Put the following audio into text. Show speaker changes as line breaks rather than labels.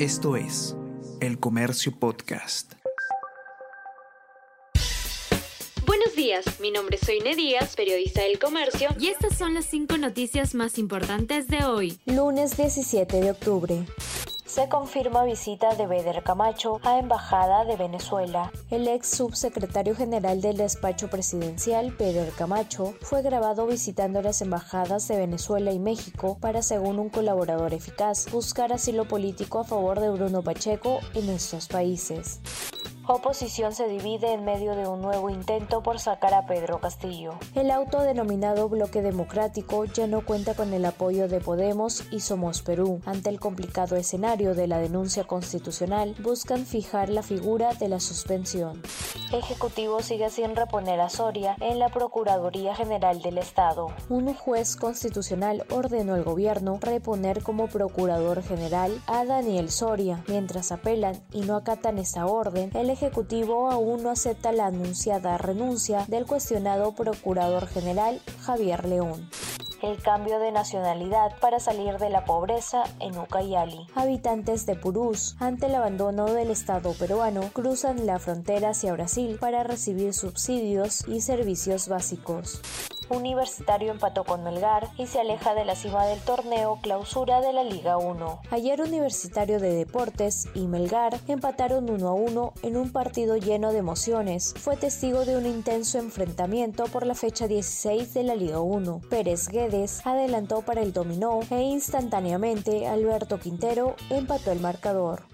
Esto es El Comercio Podcast.
Buenos días, mi nombre es Soine Díaz, periodista del Comercio,
y estas son las cinco noticias más importantes de hoy,
lunes 17 de octubre se confirma visita de Beder Camacho a Embajada de Venezuela. El ex subsecretario general del despacho presidencial, Beder Camacho, fue grabado visitando las embajadas de Venezuela y México para, según un colaborador eficaz, buscar asilo político a favor de Bruno Pacheco en estos países. Oposición se divide en medio de un nuevo intento por sacar a Pedro Castillo. El autodenominado Bloque Democrático ya no cuenta con el apoyo de Podemos y Somos Perú. Ante el complicado escenario de la denuncia constitucional, buscan fijar la figura de la suspensión. Ejecutivo sigue sin reponer a Soria en la Procuraduría General del Estado. Un juez constitucional ordenó al gobierno reponer como Procurador General a Daniel Soria. Mientras apelan y no acatan esta orden, el Ejecutivo aún no acepta la anunciada renuncia del cuestionado Procurador General Javier León el cambio de nacionalidad para salir de la pobreza en Ucayali. Habitantes de Purús, ante el abandono del Estado peruano, cruzan la frontera hacia Brasil para recibir subsidios y servicios básicos. Universitario empató con Melgar y se aleja de la cima del torneo clausura de la Liga 1. Ayer Universitario de Deportes y Melgar empataron 1 a 1 en un partido lleno de emociones. Fue testigo de un intenso enfrentamiento por la fecha 16 de la Liga 1. Pérez Guedes adelantó para el dominó e instantáneamente Alberto Quintero empató el marcador.